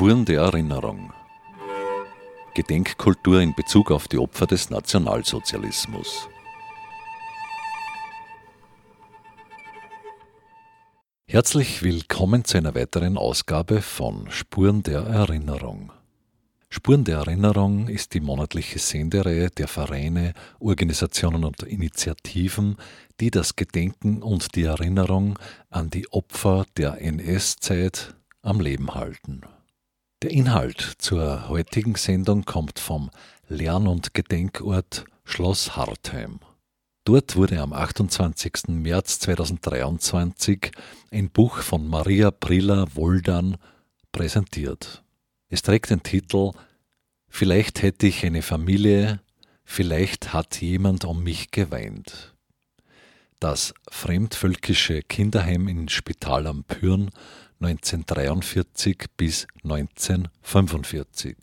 Spuren der Erinnerung. Gedenkkultur in Bezug auf die Opfer des Nationalsozialismus. Herzlich willkommen zu einer weiteren Ausgabe von Spuren der Erinnerung. Spuren der Erinnerung ist die monatliche Sendereihe der Vereine, Organisationen und Initiativen, die das Gedenken und die Erinnerung an die Opfer der NS-Zeit am Leben halten. Der Inhalt zur heutigen Sendung kommt vom Lern- und Gedenkort Schloss Hartheim. Dort wurde am 28. März 2023 ein Buch von Maria Prilla Woldan präsentiert. Es trägt den Titel Vielleicht hätte ich eine Familie, vielleicht hat jemand um mich geweint. Das fremdvölkische Kinderheim in Spital am Pyrn 1943 bis 1945.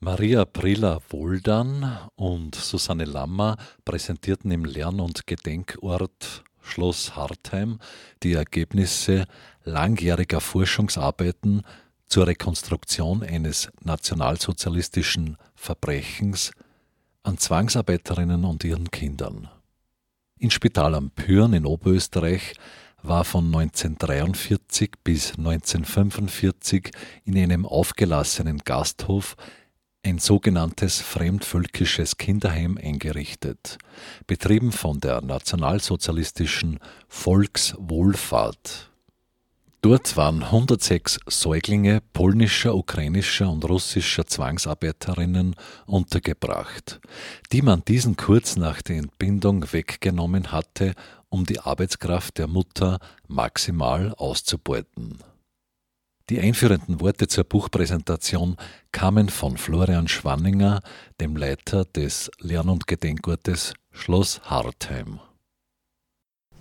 Maria Prilla Woldan und Susanne Lammer präsentierten im Lern- und Gedenkort Schloss Hartheim die Ergebnisse langjähriger Forschungsarbeiten zur Rekonstruktion eines nationalsozialistischen Verbrechens an Zwangsarbeiterinnen und ihren Kindern. In Spital am Pyrn in Oberösterreich war von 1943 bis 1945 in einem aufgelassenen Gasthof ein sogenanntes fremdvölkisches Kinderheim eingerichtet, betrieben von der nationalsozialistischen Volkswohlfahrt. Dort waren 106 Säuglinge polnischer, ukrainischer und russischer Zwangsarbeiterinnen untergebracht, die man diesen kurz nach der Entbindung weggenommen hatte, um die Arbeitskraft der Mutter maximal auszubeuten. Die einführenden Worte zur Buchpräsentation kamen von Florian Schwanninger, dem Leiter des Lern- und Gedenkortes Schloss Hartheim.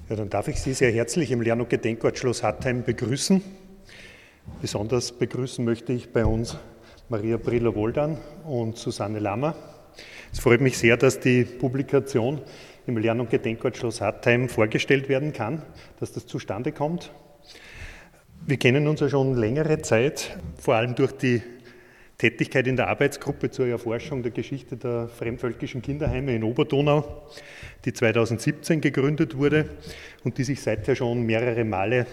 Ja, dann darf ich Sie sehr herzlich im Lern- und Gedenkort Schloss Hartheim begrüßen. Besonders begrüßen möchte ich bei uns Maria Briller-Woldan und Susanne Lammer. Es freut mich sehr, dass die Publikation im Lern- und Gedenkort Schloss Hartheim vorgestellt werden kann, dass das zustande kommt. Wir kennen uns ja schon längere Zeit, vor allem durch die Tätigkeit in der Arbeitsgruppe zur Erforschung der Geschichte der fremdvölkischen Kinderheime in Oberdonau, die 2017 gegründet wurde und die sich seither schon mehrere Male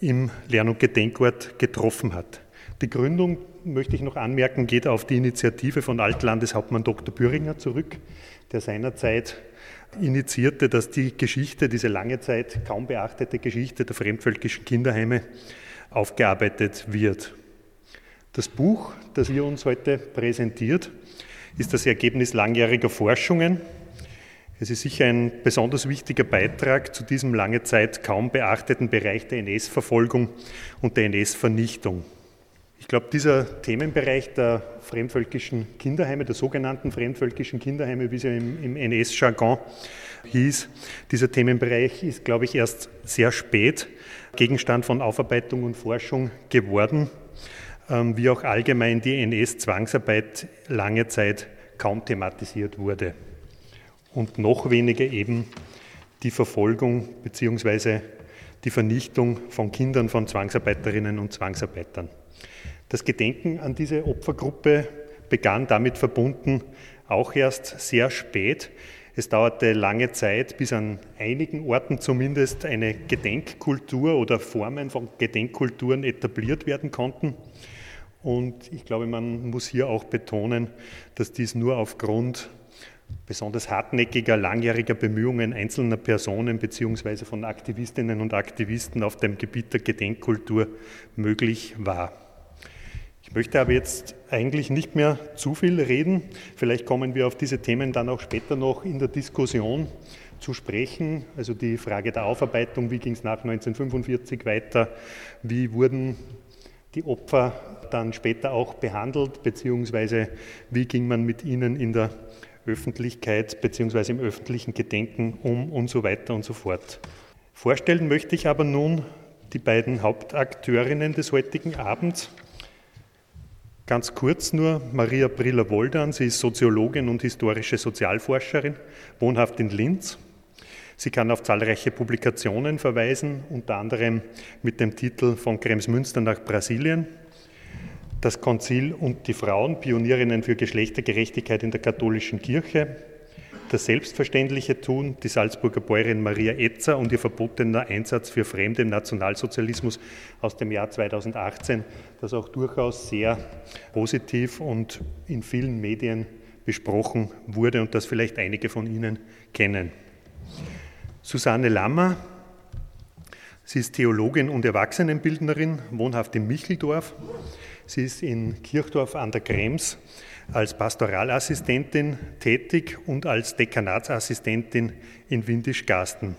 im Lern- und Gedenkort getroffen hat. Die Gründung, möchte ich noch anmerken, geht auf die Initiative von Altlandeshauptmann Dr. Büringer zurück, der seinerzeit initiierte, dass die Geschichte, diese lange Zeit kaum beachtete Geschichte der fremdvölkischen Kinderheime aufgearbeitet wird. Das Buch, das ihr uns heute präsentiert, ist das Ergebnis langjähriger Forschungen. Es ist sicher ein besonders wichtiger Beitrag zu diesem lange Zeit kaum beachteten Bereich der NS-Verfolgung und der NS-Vernichtung. Ich glaube, dieser Themenbereich der fremdvölkischen Kinderheime, der sogenannten fremdvölkischen Kinderheime, wie sie im, im NS-Jargon hieß, dieser Themenbereich ist, glaube ich, erst sehr spät Gegenstand von Aufarbeitung und Forschung geworden, wie auch allgemein die NS-Zwangsarbeit lange Zeit kaum thematisiert wurde. Und noch weniger eben die Verfolgung bzw. die Vernichtung von Kindern von Zwangsarbeiterinnen und Zwangsarbeitern. Das Gedenken an diese Opfergruppe begann damit verbunden auch erst sehr spät es dauerte lange Zeit, bis an einigen Orten zumindest eine Gedenkkultur oder Formen von Gedenkkulturen etabliert werden konnten. Und ich glaube, man muss hier auch betonen, dass dies nur aufgrund besonders hartnäckiger, langjähriger Bemühungen einzelner Personen bzw. von Aktivistinnen und Aktivisten auf dem Gebiet der Gedenkkultur möglich war. Ich möchte aber jetzt eigentlich nicht mehr zu viel reden. Vielleicht kommen wir auf diese Themen dann auch später noch in der Diskussion zu sprechen. Also die Frage der Aufarbeitung, wie ging es nach 1945 weiter, wie wurden die Opfer dann später auch behandelt, beziehungsweise wie ging man mit ihnen in der Öffentlichkeit beziehungsweise im öffentlichen Gedenken um und so weiter und so fort. Vorstellen möchte ich aber nun die beiden Hauptakteurinnen des heutigen Abends. Ganz kurz nur, Maria Briller-Woldan, sie ist Soziologin und historische Sozialforscherin, wohnhaft in Linz. Sie kann auf zahlreiche Publikationen verweisen, unter anderem mit dem Titel Von Kremsmünster nach Brasilien. das Konzil und die Frauen, Pionierinnen für Geschlechtergerechtigkeit in der katholischen Kirche, das selbstverständliche Tun, die Salzburger Bäuerin Maria Etzer und ihr verbotener Einsatz für Fremde im Nationalsozialismus aus dem Jahr 2018, das auch durchaus sehr positiv und in vielen Medien besprochen wurde und das vielleicht einige von Ihnen kennen. Susanne Lammer, sie ist Theologin und Erwachsenenbildnerin, wohnhaft in Micheldorf. Sie ist in Kirchdorf an der Krems als Pastoralassistentin tätig und als Dekanatsassistentin in Windisch-Garsten.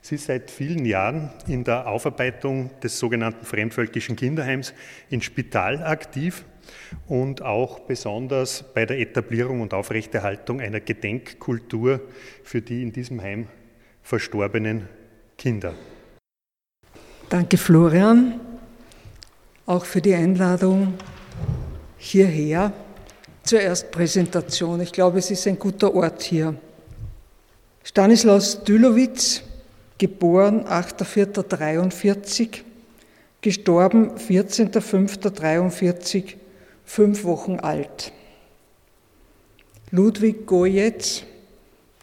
Sie ist seit vielen Jahren in der Aufarbeitung des sogenannten fremdvölkischen Kinderheims in Spital aktiv und auch besonders bei der Etablierung und Aufrechterhaltung einer Gedenkkultur für die in diesem Heim verstorbenen Kinder. Danke, Florian, auch für die Einladung hierher. Zuerst Präsentation. Ich glaube, es ist ein guter Ort hier. Stanislaus Dülowitz, geboren 8.4.43, gestorben 14.5.43, fünf Wochen alt. Ludwig Gojetz,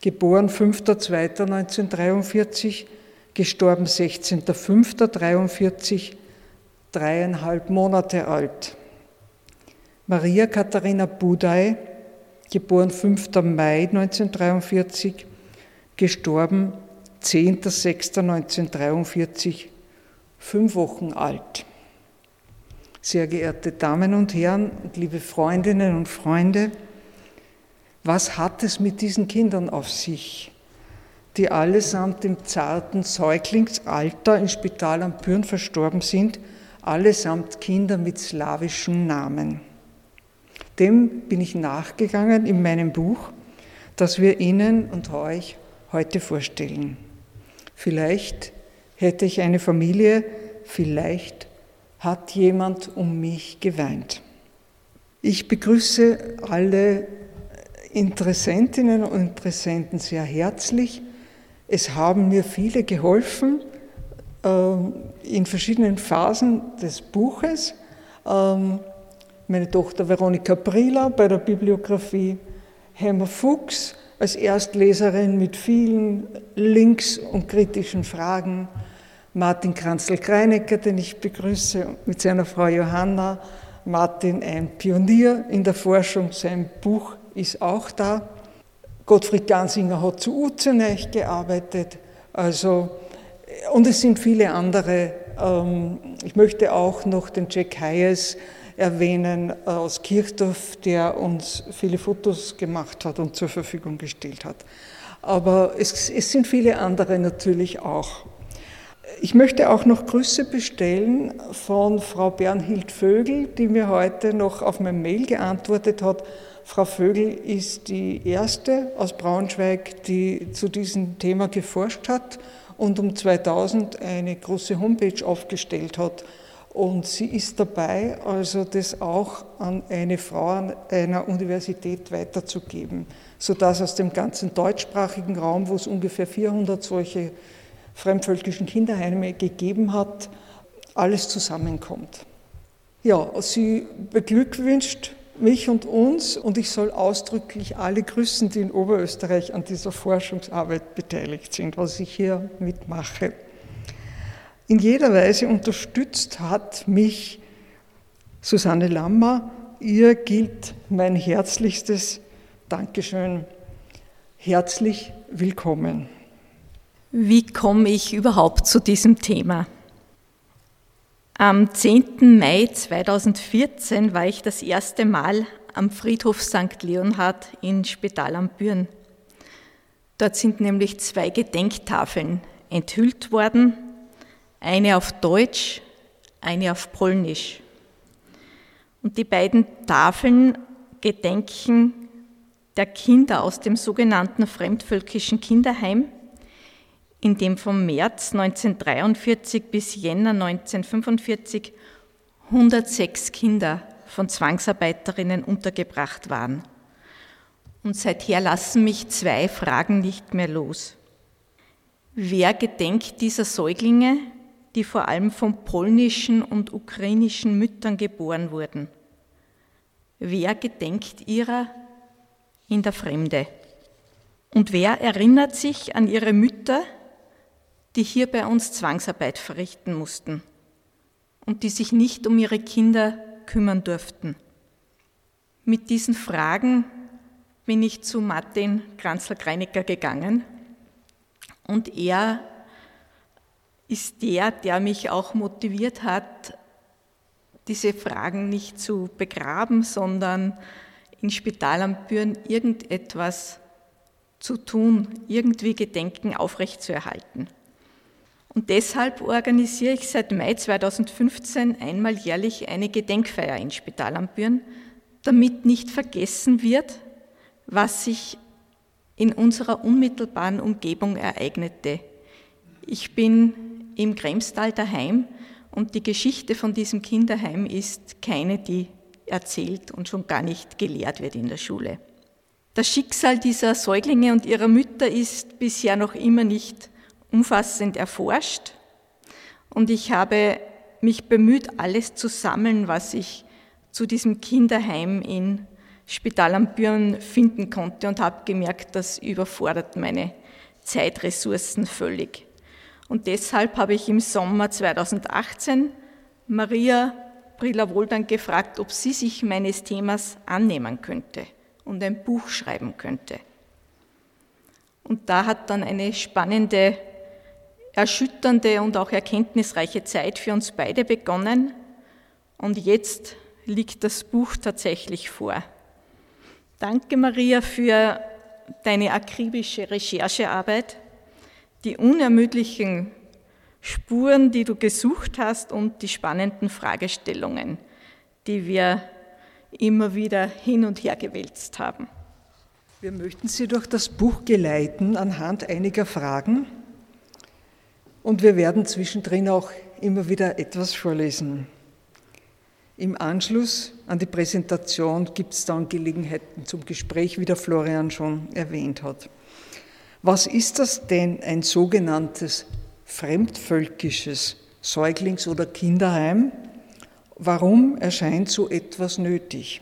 geboren 5.2.1943, gestorben 16.5.43, dreieinhalb Monate alt. Maria Katharina Budai, geboren 5. Mai 1943, gestorben 10.06.1943, fünf Wochen alt. Sehr geehrte Damen und Herren und liebe Freundinnen und Freunde, was hat es mit diesen Kindern auf sich, die allesamt im zarten Säuglingsalter im Spital am Pürn verstorben sind, allesamt Kinder mit slawischen Namen? Dem bin ich nachgegangen in meinem Buch, das wir Ihnen und euch heute vorstellen. Vielleicht hätte ich eine Familie, vielleicht hat jemand um mich geweint. Ich begrüße alle Interessentinnen und Interessenten sehr herzlich. Es haben mir viele geholfen ähm, in verschiedenen Phasen des Buches. Ähm, meine Tochter Veronika Brila bei der Bibliografie, Hemmer Fuchs als Erstleserin mit vielen Links und kritischen Fragen, Martin Kranzl-Kreinecker, den ich begrüße, mit seiner Frau Johanna, Martin ein Pionier in der Forschung, sein Buch ist auch da. Gottfried Gansinger hat zu Uzenich gearbeitet, also, und es sind viele andere. Ähm, ich möchte auch noch den Jack Hayes erwähnen äh, aus Kirchdorf, der uns viele Fotos gemacht hat und zur Verfügung gestellt hat. Aber es, es sind viele andere natürlich auch. Ich möchte auch noch Grüße bestellen von Frau Bernhild Vögel, die mir heute noch auf mein Mail geantwortet hat. Frau Vögel ist die erste aus Braunschweig, die zu diesem Thema geforscht hat und um 2000 eine große Homepage aufgestellt hat und sie ist dabei, also das auch an eine Frau an einer Universität weiterzugeben, sodass aus dem ganzen deutschsprachigen Raum, wo es ungefähr 400 solche fremdvölkischen Kinderheime gegeben hat, alles zusammenkommt. Ja, sie beglückwünscht mich und uns und ich soll ausdrücklich alle grüßen, die in Oberösterreich an dieser Forschungsarbeit beteiligt sind, was ich hier mitmache in jeder Weise unterstützt hat mich Susanne Lammer. Ihr gilt mein herzlichstes Dankeschön. Herzlich willkommen. Wie komme ich überhaupt zu diesem Thema? Am 10. Mai 2014 war ich das erste Mal am Friedhof St. Leonhard in Spital am Büren. Dort sind nämlich zwei Gedenktafeln enthüllt worden eine auf Deutsch, eine auf Polnisch. Und die beiden Tafeln gedenken der Kinder aus dem sogenannten fremdvölkischen Kinderheim, in dem vom März 1943 bis Jänner 1945 106 Kinder von Zwangsarbeiterinnen untergebracht waren. Und seither lassen mich zwei Fragen nicht mehr los. Wer gedenkt dieser Säuglinge, die vor allem von polnischen und ukrainischen Müttern geboren wurden. wer gedenkt ihrer in der Fremde? Und wer erinnert sich an ihre Mütter, die hier bei uns Zwangsarbeit verrichten mussten und die sich nicht um ihre Kinder kümmern durften? Mit diesen Fragen bin ich zu Martin Kranzler-Greinicker gegangen und er ist der, der mich auch motiviert hat, diese Fragen nicht zu begraben, sondern in Spital am Büren irgendetwas zu tun, irgendwie Gedenken aufrechtzuerhalten. Und deshalb organisiere ich seit Mai 2015 einmal jährlich eine Gedenkfeier in Spital am Büren, damit nicht vergessen wird, was sich in unserer unmittelbaren Umgebung ereignete. Ich bin im Kremstal daheim und die Geschichte von diesem Kinderheim ist keine, die erzählt und schon gar nicht gelehrt wird in der Schule. Das Schicksal dieser Säuglinge und ihrer Mütter ist bisher noch immer nicht umfassend erforscht und ich habe mich bemüht, alles zu sammeln, was ich zu diesem Kinderheim in Spital am Büren finden konnte und habe gemerkt, das überfordert meine Zeitressourcen völlig. Und deshalb habe ich im Sommer 2018 Maria Brilla-Wohldank gefragt, ob sie sich meines Themas annehmen könnte und ein Buch schreiben könnte. Und da hat dann eine spannende, erschütternde und auch erkenntnisreiche Zeit für uns beide begonnen. Und jetzt liegt das Buch tatsächlich vor. Danke, Maria, für deine akribische Recherchearbeit, die unermüdlichen Spuren, die du gesucht hast und die spannenden Fragestellungen, die wir immer wieder hin und her gewälzt haben. Wir möchten Sie durch das Buch geleiten anhand einiger Fragen und wir werden zwischendrin auch immer wieder etwas vorlesen. Im Anschluss an die Präsentation gibt es dann Gelegenheiten zum Gespräch, wie der Florian schon erwähnt hat. Was ist das denn, ein sogenanntes fremdvölkisches Säuglings- oder Kinderheim? Warum erscheint so etwas nötig?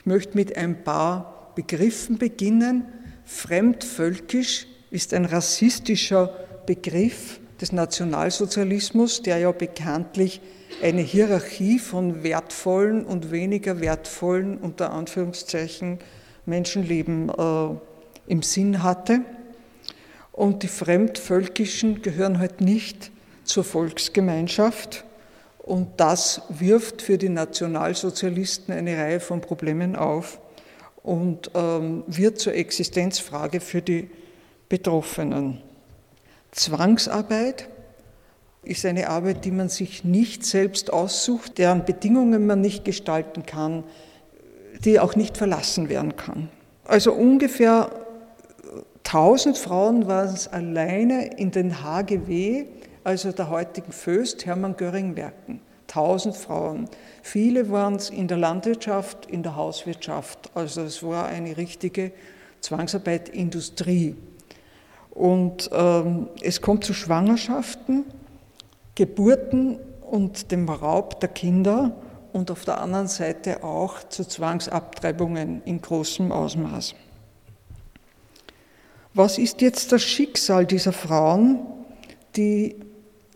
Ich möchte mit ein paar Begriffen beginnen. Fremdvölkisch ist ein rassistischer Begriff des Nationalsozialismus, der ja bekanntlich eine Hierarchie von wertvollen und weniger wertvollen, unter Anführungszeichen, Menschenleben äh, im Sinn hatte. Und die Fremdvölkischen gehören halt nicht zur Volksgemeinschaft. Und das wirft für die Nationalsozialisten eine Reihe von Problemen auf und ähm, wird zur Existenzfrage für die Betroffenen. Zwangsarbeit ist eine Arbeit, die man sich nicht selbst aussucht, deren Bedingungen man nicht gestalten kann, die auch nicht verlassen werden kann. Also ungefähr 1000 Frauen waren es alleine in den HGW, also der heutigen Föst, Hermann Göring-Werken. 1000 Frauen. Viele waren es in der Landwirtschaft, in der Hauswirtschaft. Also es war eine richtige Zwangsarbeit-Industrie. Und ähm, es kommt zu Schwangerschaften, Geburten und dem Raub der Kinder und auf der anderen Seite auch zu Zwangsabtreibungen in großem Ausmaß. Was ist jetzt das Schicksal dieser Frauen, die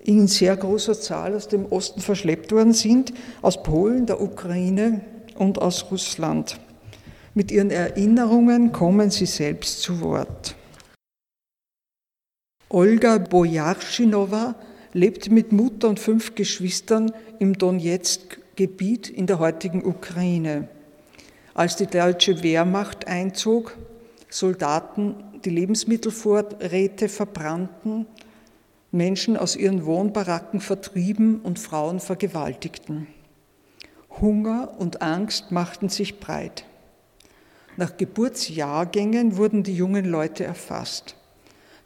in sehr großer Zahl aus dem Osten verschleppt worden sind, aus Polen, der Ukraine und aus Russland? Mit ihren Erinnerungen kommen sie selbst zu Wort. Olga Bojarschinowa lebt mit Mutter und fünf Geschwistern im Donetsk-Gebiet in der heutigen Ukraine. Als die deutsche Wehrmacht einzog, Soldaten die Lebensmittelvorräte verbrannten, Menschen aus ihren Wohnbaracken vertrieben und Frauen vergewaltigten. Hunger und Angst machten sich breit. Nach Geburtsjahrgängen wurden die jungen Leute erfasst.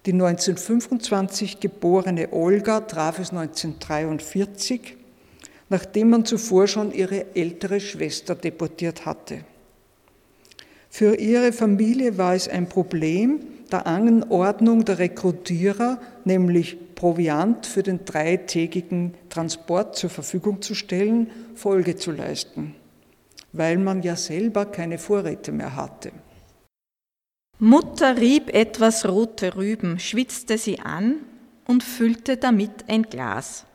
Die 1925 geborene Olga traf es 1943, nachdem man zuvor schon ihre ältere Schwester deportiert hatte. Für ihre Familie war es ein Problem, der Anordnung der Rekrutierer, nämlich Proviant für den dreitägigen Transport zur Verfügung zu stellen, Folge zu leisten. weil man ja selber keine Vorräte mehr hatte. Mutter rieb etwas rote Rüben, schwitzte sie an und füllte damit ein Glas.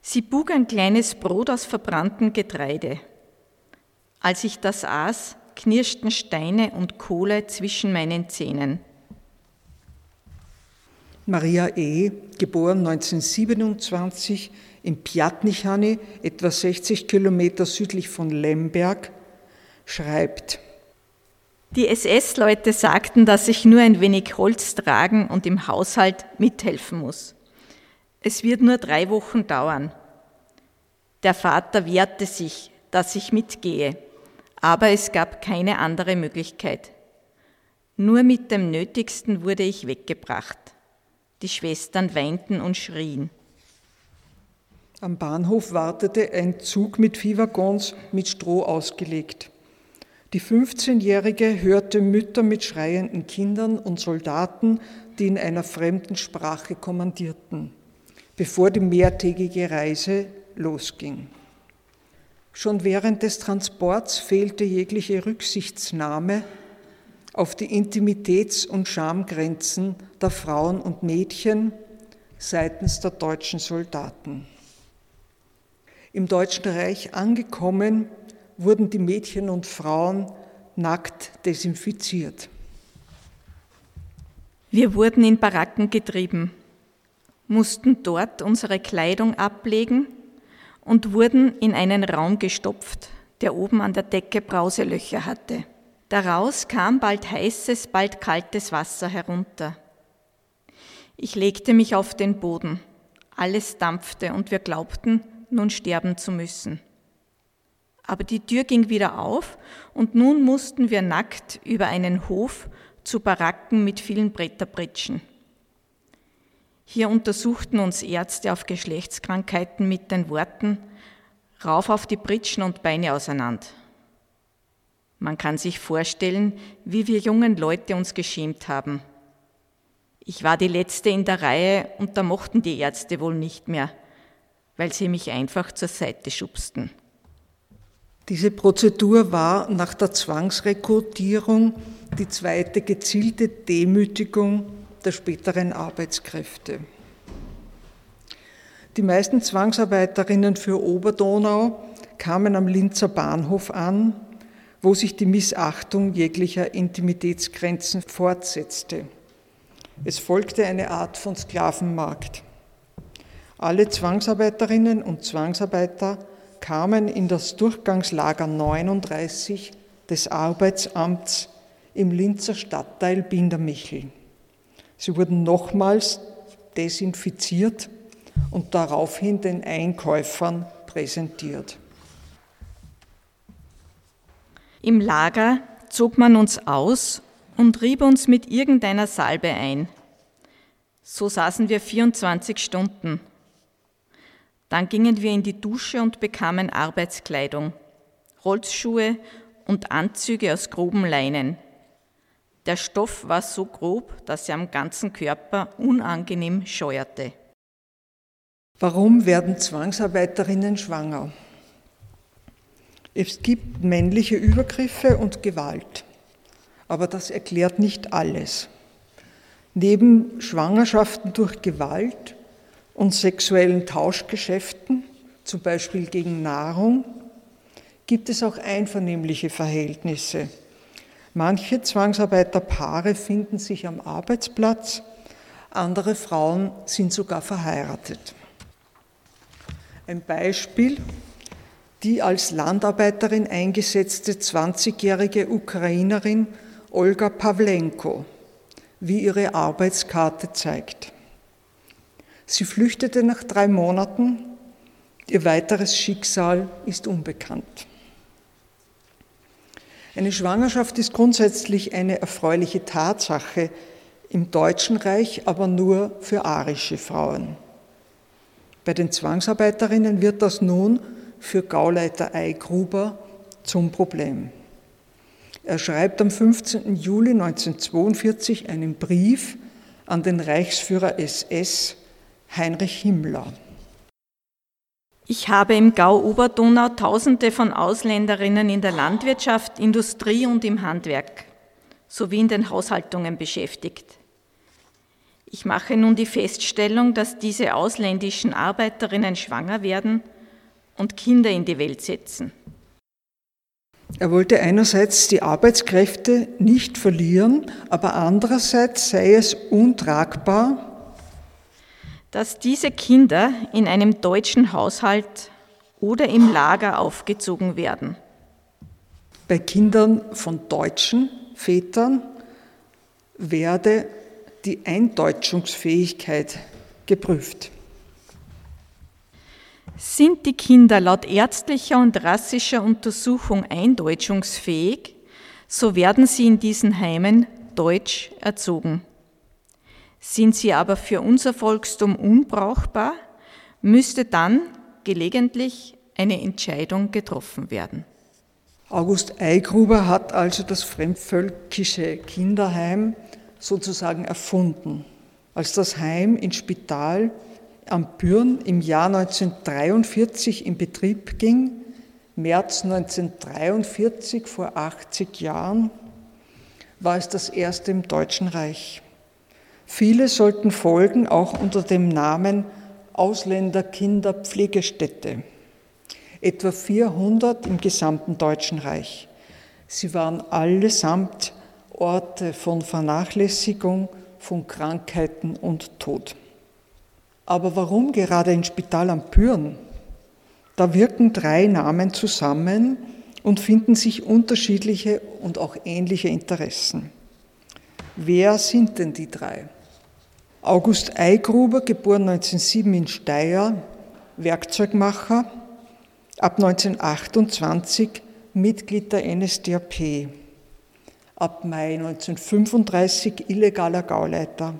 Sie bug ein kleines Brot aus verbranntem Getreide. Als ich das aß, knirschten Steine und Kohle zwischen meinen Zähnen. Maria E., geboren 1927 in Pjatnichany, etwa 60 Kilometer südlich von Lemberg, schreibt, die SS-Leute sagten, dass ich nur ein wenig Holz tragen und im Haushalt mithelfen muss. Es wird nur drei Wochen dauern. Der Vater wehrte sich, dass ich mitgehe, aber es gab keine andere Möglichkeit. Nur mit dem Nötigsten wurde ich weggebracht. Die Schwestern weinten und schrien. Am Bahnhof wartete ein Zug mit Viehwaggons mit Stroh ausgelegt. Die 15-Jährige hörte Mütter mit schreienden Kindern und Soldaten, die in einer fremden Sprache kommandierten, bevor die mehrtägige Reise losging. Schon während des Transports fehlte jegliche Rücksichtsnahme auf die Intimitäts- und Schamgrenzen der Frauen und Mädchen seitens der deutschen Soldaten. Im Deutschen Reich angekommen, wurden die Mädchen und Frauen nackt desinfiziert. Wir wurden in Baracken getrieben, mussten dort unsere Kleidung ablegen und wurden in einen Raum gestopft, der oben an der Decke Brauselöcher hatte. Daraus kam bald heißes, bald kaltes Wasser herunter. Ich legte mich auf den Boden. Alles dampfte und wir glaubten, nun sterben zu müssen. Aber die Tür ging wieder auf und nun mussten wir nackt über einen Hof zu Baracken mit vielen Bretterbritschen. Hier untersuchten uns Ärzte auf Geschlechtskrankheiten mit den Worten rauf auf die Britschen und Beine auseinander. Man kann sich vorstellen, wie wir jungen Leute uns geschämt haben. Ich war die Letzte in der Reihe und da mochten die Ärzte wohl nicht mehr, weil sie mich einfach zur Seite schubsten. Diese Prozedur war nach der Zwangsrekrutierung die zweite gezielte Demütigung der späteren Arbeitskräfte. Die meisten Zwangsarbeiterinnen für Oberdonau kamen am Linzer Bahnhof an wo sich die Missachtung jeglicher Intimitätsgrenzen fortsetzte. Es folgte eine Art von Sklavenmarkt. Alle Zwangsarbeiterinnen und Zwangsarbeiter kamen in das Durchgangslager 39 des Arbeitsamts im Linzer Stadtteil Bindermichel. Sie wurden nochmals desinfiziert und daraufhin den Einkäufern präsentiert. Im Lager zog man uns aus und rieb uns mit irgendeiner Salbe ein. So saßen wir 24 Stunden. Dann gingen wir in die Dusche und bekamen Arbeitskleidung, Holzschuhe und Anzüge aus groben Leinen. Der Stoff war so grob, dass er am ganzen Körper unangenehm scheuerte. Warum werden Zwangsarbeiterinnen schwanger? Es gibt männliche Übergriffe und Gewalt, aber das erklärt nicht alles. Neben Schwangerschaften durch Gewalt und sexuellen Tauschgeschäften, zum Beispiel gegen Nahrung, gibt es auch einvernehmliche Verhältnisse. Manche Zwangsarbeiterpaare finden sich am Arbeitsplatz, andere Frauen sind sogar verheiratet. Ein Beispiel die als Landarbeiterin eingesetzte 20-jährige Ukrainerin Olga Pawlenko, wie ihre Arbeitskarte zeigt. Sie flüchtete nach drei Monaten, ihr weiteres Schicksal ist unbekannt. Eine Schwangerschaft ist grundsätzlich eine erfreuliche Tatsache, im Deutschen Reich aber nur für arische Frauen. Bei den Zwangsarbeiterinnen wird das nun für Gauleiter Eigruber zum Problem. Er schreibt am 15. Juli 1942 einen Brief an den Reichsführer SS Heinrich Himmler. Ich habe im Gau Oberdonau Tausende von Ausländerinnen in der Landwirtschaft, Industrie und im Handwerk sowie in den Haushaltungen beschäftigt. Ich mache nun die Feststellung, dass diese ausländischen Arbeiterinnen schwanger werden und Kinder in die Welt setzen. Er wollte einerseits die Arbeitskräfte nicht verlieren, aber andererseits sei es untragbar, dass diese Kinder in einem deutschen Haushalt oder im Lager aufgezogen werden. Bei Kindern von deutschen Vätern werde die Eindeutschungsfähigkeit geprüft. Sind die Kinder laut ärztlicher und rassischer Untersuchung eindeutschungsfähig, so werden sie in diesen Heimen deutsch erzogen. Sind sie aber für unser Volkstum unbrauchbar, müsste dann gelegentlich eine Entscheidung getroffen werden. August Eigruber hat also das fremdvölkische Kinderheim sozusagen erfunden, als das Heim in Spital am Bürn im Jahr 1943 in Betrieb ging, März 1943, vor 80 Jahren, war es das erste im Deutschen Reich. Viele sollten folgen, auch unter dem Namen Ausländerkinderpflegestätte. Etwa 400 im gesamten Deutschen Reich. Sie waren allesamt Orte von Vernachlässigung, von Krankheiten und Tod. Aber warum gerade in Spital am Püren? Da wirken drei Namen zusammen und finden sich unterschiedliche und auch ähnliche Interessen. Wer sind denn die drei? August Eigruber, geboren 1907 in Steyr, Werkzeugmacher, ab 1928 Mitglied der NSDAP ab Mai 1935 illegaler Gauleiter,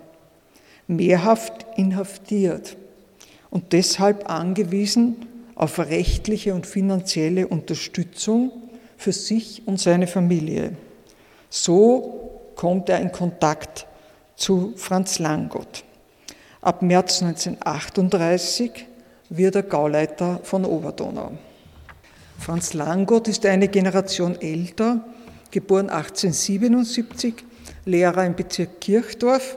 mehrhaft inhaftiert und deshalb angewiesen auf rechtliche und finanzielle Unterstützung für sich und seine Familie. So kommt er in Kontakt zu Franz Langott. Ab März 1938 wird er Gauleiter von Oberdonau. Franz Langott ist eine Generation älter geboren 1877, Lehrer im Bezirk Kirchdorf,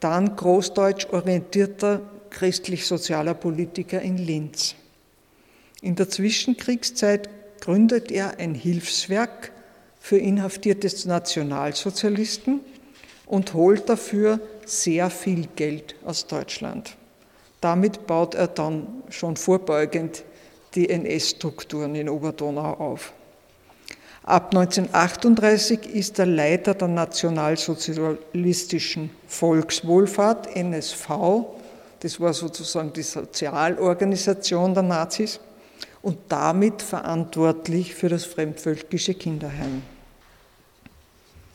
dann großdeutsch orientierter christlich-sozialer Politiker in Linz. In der Zwischenkriegszeit gründet er ein Hilfswerk für inhaftierte Nationalsozialisten und holt dafür sehr viel Geld aus Deutschland. Damit baut er dann schon vorbeugend die NS-Strukturen in Oberdonau auf. Ab 1938 ist er Leiter der nationalsozialistischen Volkswohlfahrt, NSV. Das war sozusagen die Sozialorganisation der Nazis und damit verantwortlich für das fremdvölkische Kinderheim.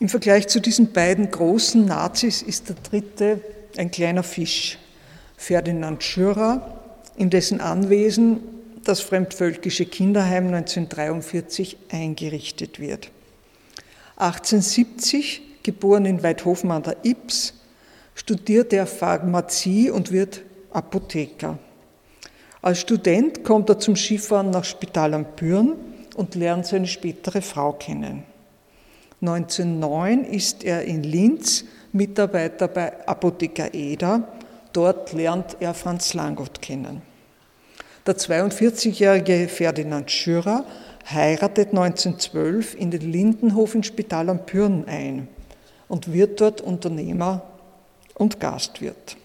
Im Vergleich zu diesen beiden großen Nazis ist der dritte ein kleiner Fisch, Ferdinand Schürer, in dessen Anwesen das fremdvölkische Kinderheim 1943 eingerichtet wird. 1870, geboren in Weidhofen an der Ips, studiert er Pharmazie und wird Apotheker. Als Student kommt er zum Skifahren nach Spital am Büren und lernt seine spätere Frau kennen. 1909 ist er in Linz Mitarbeiter bei Apotheker Eder. Dort lernt er Franz Langott kennen. Der 42-jährige Ferdinand Schürer heiratet 1912 in den Lindenhof in Spital am Pürn ein und wird dort Unternehmer und Gastwirt.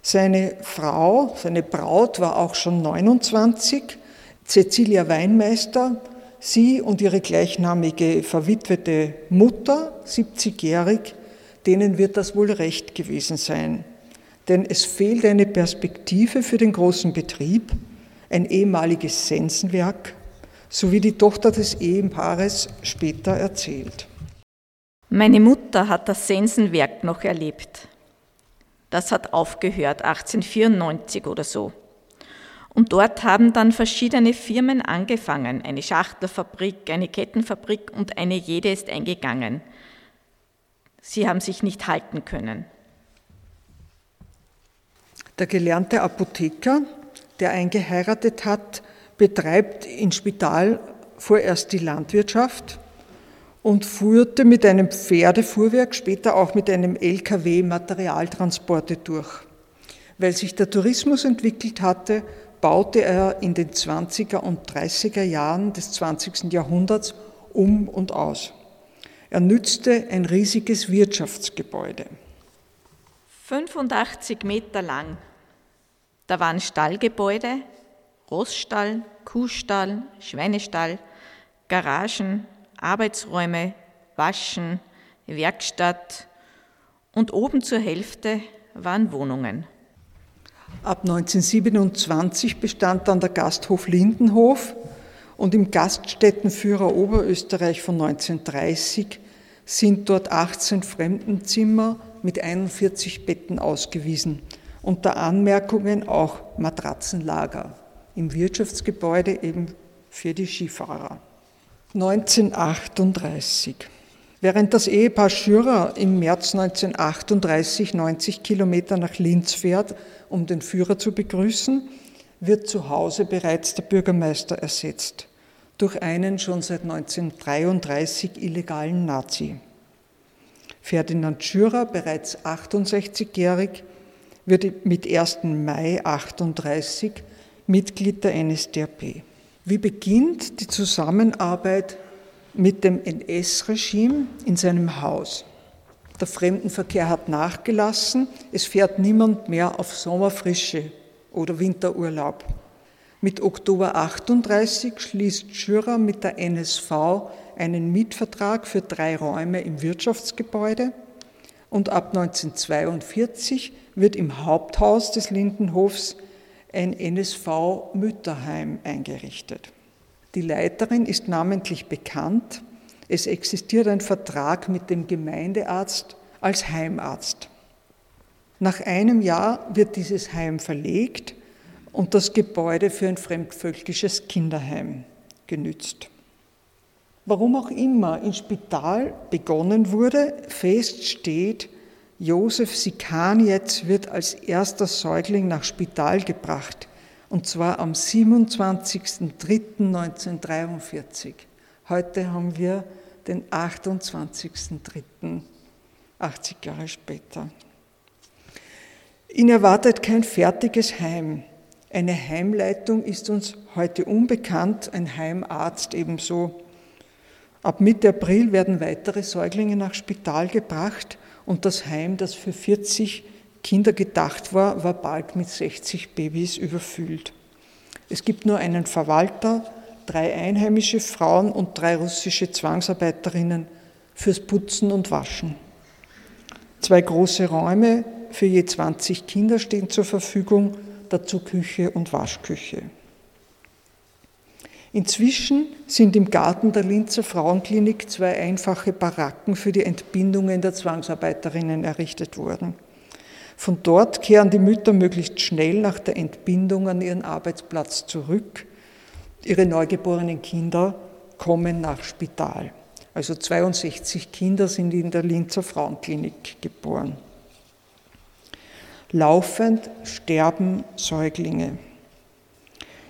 Seine Frau, seine Braut war auch schon 29, Cecilia Weinmeister. Sie und ihre gleichnamige verwitwete Mutter, 70-jährig, denen wird das wohl recht gewesen sein denn es fehlt eine Perspektive für den großen Betrieb, ein ehemaliges Sensenwerk, so wie die Tochter des Ehepaares später erzählt. Meine Mutter hat das Sensenwerk noch erlebt. Das hat aufgehört, 1894 oder so. Und dort haben dann verschiedene Firmen angefangen. Eine Schachtelfabrik, eine Kettenfabrik und eine jede ist eingegangen. Sie haben sich nicht halten können. Der gelernte Apotheker der eingeheiratet hat, betreibt in Spital vorerst die Landwirtschaft und führte mit einem Pferdefuhrwerk, später auch mit einem LKW Materialtransporte durch. Weil sich der Tourismus entwickelt hatte, baute er in den 20er und 30er Jahren des 20. Jahrhunderts um und aus. Er nützte ein riesiges Wirtschaftsgebäude. 85 Meter lang. Da waren Stallgebäude, Rossstall, Kuhstall, Schweinestall, Garagen, Arbeitsräume, Waschen, Werkstatt und oben zur Hälfte waren Wohnungen. Ab 1927 bestand dann der Gasthof Lindenhof und im Gaststättenführer Oberösterreich von 1930 sind dort 18 Fremdenzimmer mit 41 Betten ausgewiesen. Unter Anmerkungen auch Matratzenlager im Wirtschaftsgebäude eben für die Skifahrer. 1938. Während das Ehepaar Schürer im März 1938 90 Kilometer nach Linz fährt, um den Führer zu begrüßen, wird zu Hause bereits der Bürgermeister ersetzt durch einen schon seit 1933 illegalen Nazi. Ferdinand Schürer, bereits 68-jährig, wird mit 1. Mai 38 Mitglied der NSDAP. Wie beginnt die Zusammenarbeit mit dem NS-Regime in seinem Haus? Der Fremdenverkehr hat nachgelassen, es fährt niemand mehr auf Sommerfrische oder Winterurlaub. Mit Oktober 38 schließt Schürer mit der NSV einen Mietvertrag für drei Räume im Wirtschaftsgebäude und ab 1942 wird im Haupthaus des Lindenhofs ein NSV-Mütterheim eingerichtet. Die Leiterin ist namentlich bekannt. Es existiert ein Vertrag mit dem Gemeindearzt als Heimarzt. Nach einem Jahr wird dieses Heim verlegt und das Gebäude für ein fremdvölkisches Kinderheim genützt. Warum auch immer in Spital begonnen wurde, fest steht, Josef Sikanjetz wird als erster Säugling nach Spital gebracht, und zwar am 27.03.1943. Heute haben wir den 28.03., 80 Jahre später. Ihn erwartet kein fertiges Heim. Eine Heimleitung ist uns heute unbekannt, ein Heimarzt ebenso. Ab Mitte April werden weitere Säuglinge nach Spital gebracht und das Heim, das für 40 Kinder gedacht war, war bald mit 60 Babys überfüllt. Es gibt nur einen Verwalter, drei einheimische Frauen und drei russische Zwangsarbeiterinnen fürs Putzen und Waschen. Zwei große Räume für je 20 Kinder stehen zur Verfügung dazu Küche und Waschküche. Inzwischen sind im Garten der Linzer Frauenklinik zwei einfache Baracken für die Entbindungen der Zwangsarbeiterinnen errichtet worden. Von dort kehren die Mütter möglichst schnell nach der Entbindung an ihren Arbeitsplatz zurück. Ihre neugeborenen Kinder kommen nach Spital. Also 62 Kinder sind in der Linzer Frauenklinik geboren. Laufend sterben Säuglinge.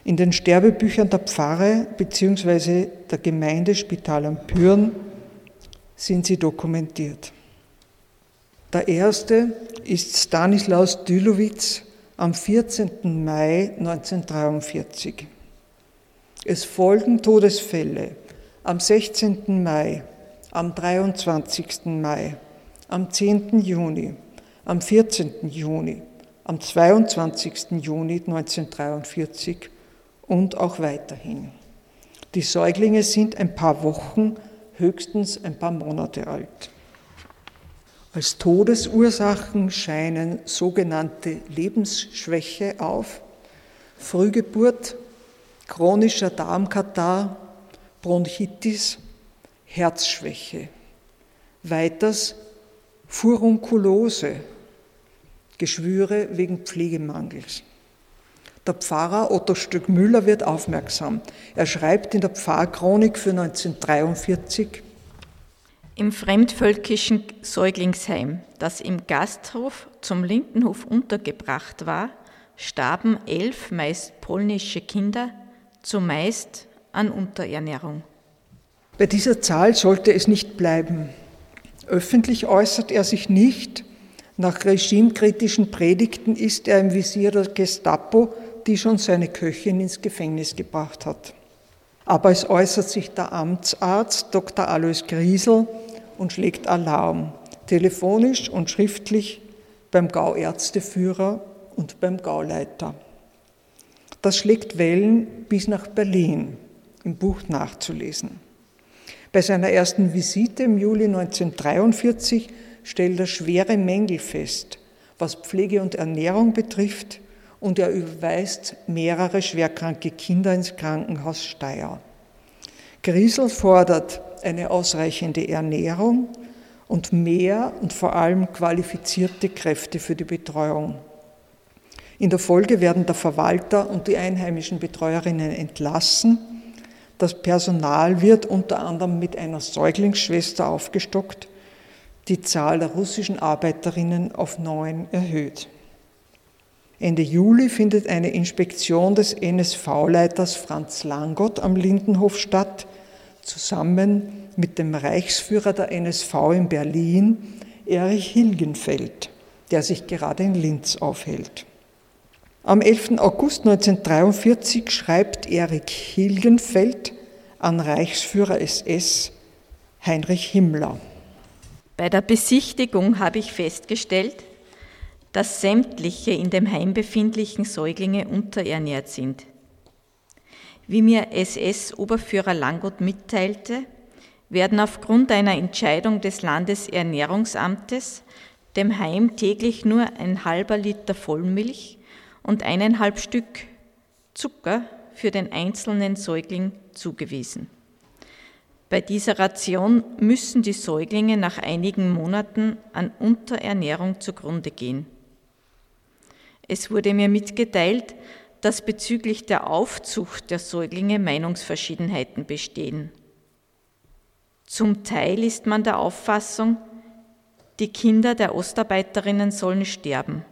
In den Sterbebüchern der Pfarre bzw. der Gemeinde Spital am Püren sind sie dokumentiert. Der erste ist Stanislaus Dülowitz am 14. Mai 1943. Es folgen Todesfälle am 16. Mai, am 23. Mai, am 10. Juni, am 14. Juni, am 22. Juni 1943 und auch weiterhin. Die Säuglinge sind ein paar Wochen, höchstens ein paar Monate alt. Als Todesursachen scheinen sogenannte Lebensschwäche auf, Frühgeburt, chronischer Darmkatar, Bronchitis, Herzschwäche. Weiters Furunkulose, Geschwüre wegen Pflegemangels. Der Pfarrer Otto Stöck-Müller wird aufmerksam. Er schreibt in der Pfarrchronik für 1943, im fremdvölkischen Säuglingsheim, das im Gasthof zum Lindenhof untergebracht war, starben elf meist polnische Kinder, zumeist an Unterernährung. Bei dieser Zahl sollte es nicht bleiben. Öffentlich äußert er sich nicht. Nach regimekritischen Predigten ist er im Visier der Gestapo, die schon seine Köchin ins Gefängnis gebracht hat. Aber es äußert sich der Amtsarzt Dr. Alois Griesel und schlägt Alarm, telefonisch und schriftlich beim Gauärzteführer und beim Gauleiter. Das schlägt Wellen bis nach Berlin, im Buch nachzulesen. Bei seiner ersten Visite im Juli 1943 stellt er schwere Mängel fest, was Pflege und Ernährung betrifft, und er überweist mehrere schwerkranke Kinder ins Krankenhaus Steyr. Griesel fordert eine ausreichende Ernährung und mehr und vor allem qualifizierte Kräfte für die Betreuung. In der Folge werden der Verwalter und die einheimischen Betreuerinnen entlassen das Personal wird unter anderem mit einer Säuglingsschwester aufgestockt, die Zahl der russischen Arbeiterinnen auf neun erhöht. Ende Juli findet eine Inspektion des NSV-Leiters Franz Langott am Lindenhof statt, zusammen mit dem Reichsführer der NSV in Berlin, Erich Hilgenfeld, der sich gerade in Linz aufhält. Am 11. August 1943 schreibt Erik Hilgenfeld an Reichsführer SS Heinrich Himmler. Bei der Besichtigung habe ich festgestellt, dass sämtliche in dem Heim befindlichen Säuglinge unterernährt sind. Wie mir SS-Oberführer Langott mitteilte, werden aufgrund einer Entscheidung des Landesernährungsamtes dem Heim täglich nur ein halber Liter Vollmilch und eineinhalb Stück Zucker für den einzelnen Säugling zugewiesen. Bei dieser Ration müssen die Säuglinge nach einigen Monaten an Unterernährung zugrunde gehen. Es wurde mir mitgeteilt, dass bezüglich der Aufzucht der Säuglinge Meinungsverschiedenheiten bestehen. Zum Teil ist man der Auffassung, die Kinder der Ostarbeiterinnen sollen sterben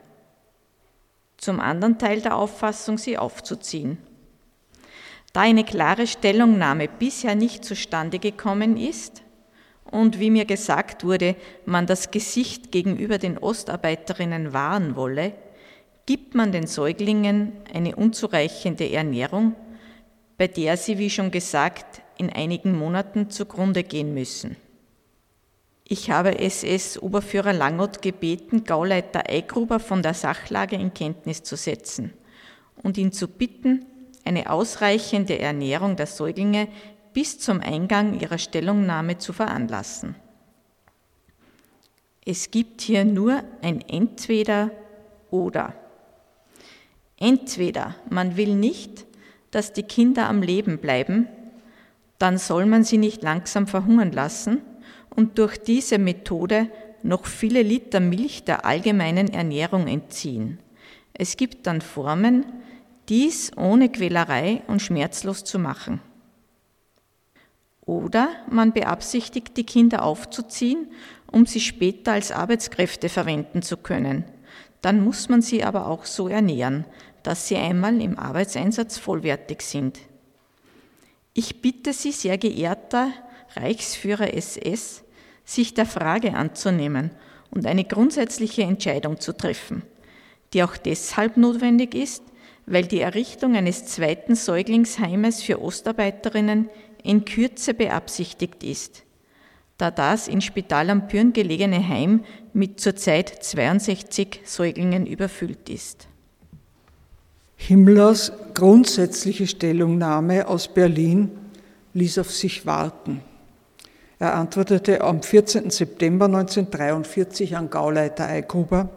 zum anderen Teil der Auffassung, sie aufzuziehen. Da eine klare Stellungnahme bisher nicht zustande gekommen ist und wie mir gesagt wurde, man das Gesicht gegenüber den Ostarbeiterinnen wahren wolle, gibt man den Säuglingen eine unzureichende Ernährung, bei der sie, wie schon gesagt, in einigen Monaten zugrunde gehen müssen. Ich habe SS-Oberführer Langott gebeten, Gauleiter Eigruber von der Sachlage in Kenntnis zu setzen und ihn zu bitten, eine ausreichende Ernährung der Säuglinge bis zum Eingang ihrer Stellungnahme zu veranlassen. Es gibt hier nur ein Entweder oder. Entweder man will nicht, dass die Kinder am Leben bleiben, dann soll man sie nicht langsam verhungern lassen, und durch diese Methode noch viele Liter Milch der allgemeinen Ernährung entziehen. Es gibt dann Formen, dies ohne Quälerei und schmerzlos zu machen. Oder man beabsichtigt, die Kinder aufzuziehen, um sie später als Arbeitskräfte verwenden zu können. Dann muss man sie aber auch so ernähren, dass sie einmal im Arbeitseinsatz vollwertig sind. Ich bitte Sie, sehr geehrter Reichsführer SS, sich der Frage anzunehmen und eine grundsätzliche Entscheidung zu treffen, die auch deshalb notwendig ist, weil die Errichtung eines zweiten Säuglingsheimes für Ostarbeiterinnen in Kürze beabsichtigt ist, da das in Spital am Pürn gelegene Heim mit zurzeit 62 Säuglingen überfüllt ist. Himmlers grundsätzliche Stellungnahme aus Berlin ließ auf sich warten. Er antwortete am 14. September 1943 an Gauleiter Eikhuber,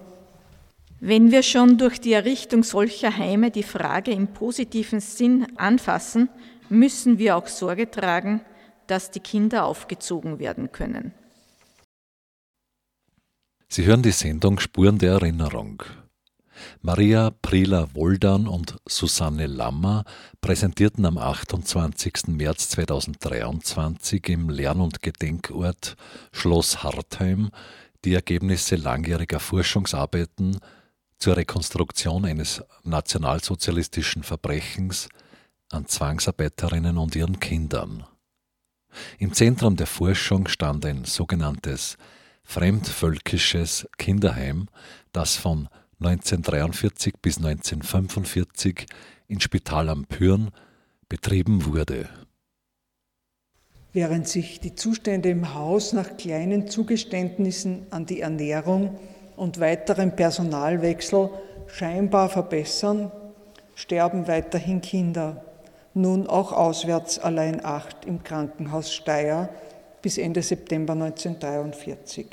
wenn wir schon durch die Errichtung solcher Heime die Frage im positiven Sinn anfassen, müssen wir auch Sorge tragen, dass die Kinder aufgezogen werden können. Sie hören die Sendung Spuren der Erinnerung. Maria Prila Woldan und Susanne Lammer präsentierten am 28. März 2023 im Lern- und Gedenkort Schloss Hartheim die Ergebnisse langjähriger Forschungsarbeiten zur Rekonstruktion eines nationalsozialistischen Verbrechens an Zwangsarbeiterinnen und ihren Kindern. Im Zentrum der Forschung stand ein sogenanntes fremdvölkisches Kinderheim, das von 1943 bis 1945 in Spital am Pyrn betrieben wurde. Während sich die Zustände im Haus nach kleinen Zugeständnissen an die Ernährung und weiterem Personalwechsel scheinbar verbessern, sterben weiterhin Kinder, nun auch auswärts allein acht im Krankenhaus Steyr bis Ende September 1943.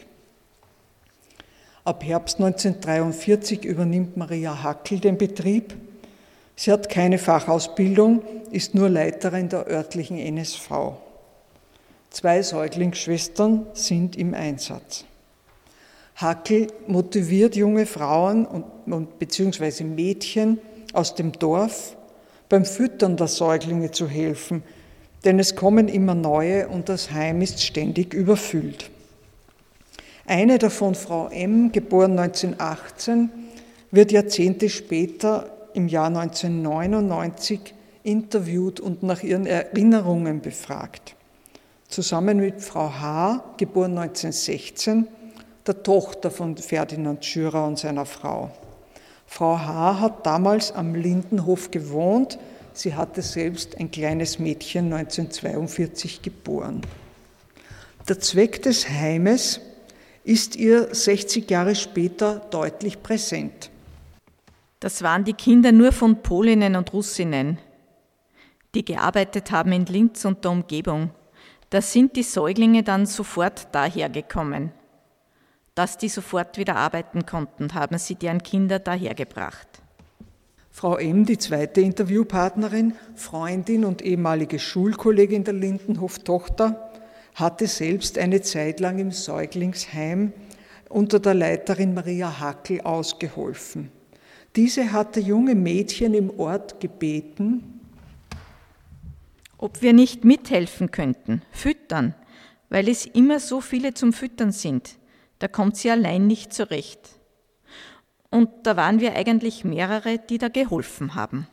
Ab Herbst 1943 übernimmt Maria Hackel den Betrieb. Sie hat keine Fachausbildung, ist nur Leiterin der örtlichen NSV. Zwei Säuglingsschwestern sind im Einsatz. Hackel motiviert junge Frauen und, und beziehungsweise Mädchen aus dem Dorf, beim Füttern der Säuglinge zu helfen, denn es kommen immer neue und das Heim ist ständig überfüllt. Eine davon, Frau M., geboren 1918, wird Jahrzehnte später, im Jahr 1999, interviewt und nach ihren Erinnerungen befragt zusammen mit Frau H., geboren 1916, der Tochter von Ferdinand Schürer und seiner Frau. Frau H. hat damals am Lindenhof gewohnt. Sie hatte selbst ein kleines Mädchen 1942 geboren. Der Zweck des Heimes ist ihr 60 Jahre später deutlich präsent. Das waren die Kinder nur von Polinnen und Russinnen, die gearbeitet haben in Linz und der Umgebung. Da sind die Säuglinge dann sofort dahergekommen. Dass die sofort wieder arbeiten konnten, haben sie deren Kinder dahergebracht. Frau M., die zweite Interviewpartnerin, Freundin und ehemalige Schulkollegin der Lindenhof-Tochter, hatte selbst eine Zeit lang im Säuglingsheim unter der Leiterin Maria Hackel ausgeholfen. Diese hatte junge Mädchen im Ort gebeten, ob wir nicht mithelfen könnten, füttern, weil es immer so viele zum Füttern sind. Da kommt sie allein nicht zurecht. Und da waren wir eigentlich mehrere, die da geholfen haben.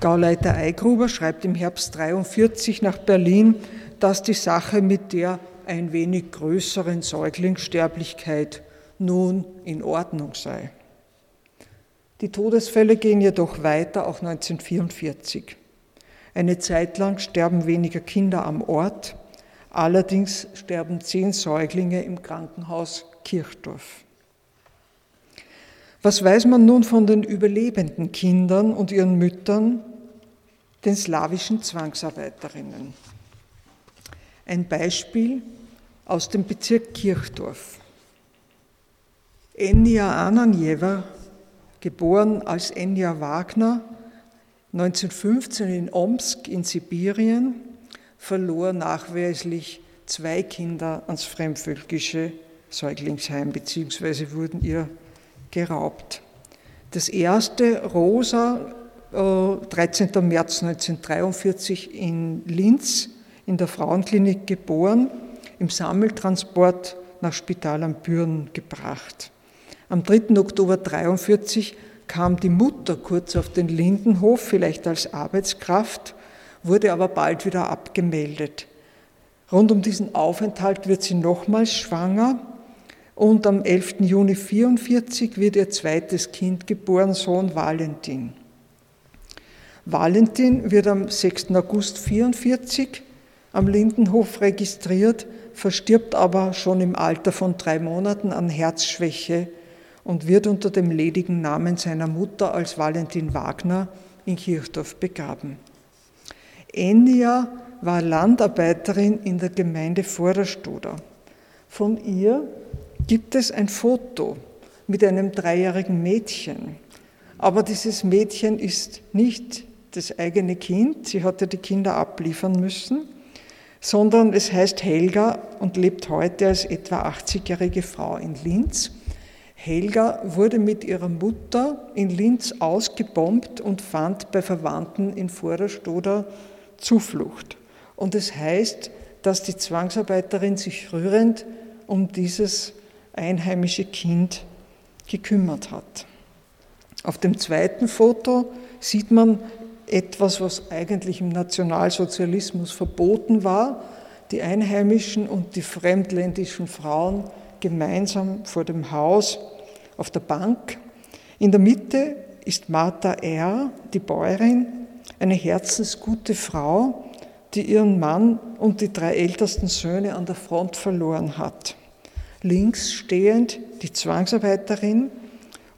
Gauleiter Eigruber schreibt im Herbst 43 nach Berlin, dass die Sache mit der ein wenig größeren Säuglingssterblichkeit nun in Ordnung sei. Die Todesfälle gehen jedoch weiter, auch 1944. Eine Zeit lang sterben weniger Kinder am Ort, allerdings sterben zehn Säuglinge im Krankenhaus Kirchdorf. Was weiß man nun von den überlebenden Kindern und ihren Müttern, den slawischen Zwangsarbeiterinnen? Ein Beispiel aus dem Bezirk Kirchdorf. Enya Ananjeva, geboren als Enya Wagner, 1915 in Omsk in Sibirien verlor nachweislich zwei Kinder ans fremdvölkische Säuglingsheim bzw. wurden ihr geraubt. Das erste, Rosa, 13. Äh, März 1943 in Linz in der Frauenklinik geboren, im Sammeltransport nach Spital am Büren gebracht. Am 3. Oktober 1943 kam die Mutter kurz auf den Lindenhof, vielleicht als Arbeitskraft, wurde aber bald wieder abgemeldet. Rund um diesen Aufenthalt wird sie nochmals schwanger und am 11. Juni 1944 wird ihr zweites Kind geboren, Sohn Valentin. Valentin wird am 6. August 1944 am Lindenhof registriert, verstirbt aber schon im Alter von drei Monaten an Herzschwäche und wird unter dem ledigen Namen seiner Mutter als Valentin Wagner in Kirchdorf begraben. Enya war Landarbeiterin in der Gemeinde Vorderstoder. Von ihr gibt es ein Foto mit einem dreijährigen Mädchen. Aber dieses Mädchen ist nicht das eigene Kind, sie hatte die Kinder abliefern müssen, sondern es heißt Helga und lebt heute als etwa 80-jährige Frau in Linz Helga wurde mit ihrer Mutter in Linz ausgebombt und fand bei Verwandten in Vorderstoder Zuflucht. Und es heißt, dass die Zwangsarbeiterin sich rührend um dieses einheimische Kind gekümmert hat. Auf dem zweiten Foto sieht man etwas, was eigentlich im Nationalsozialismus verboten war. Die einheimischen und die fremdländischen Frauen gemeinsam vor dem Haus auf der Bank. In der Mitte ist Martha R., die Bäuerin, eine herzensgute Frau, die ihren Mann und die drei ältesten Söhne an der Front verloren hat. Links stehend die Zwangsarbeiterin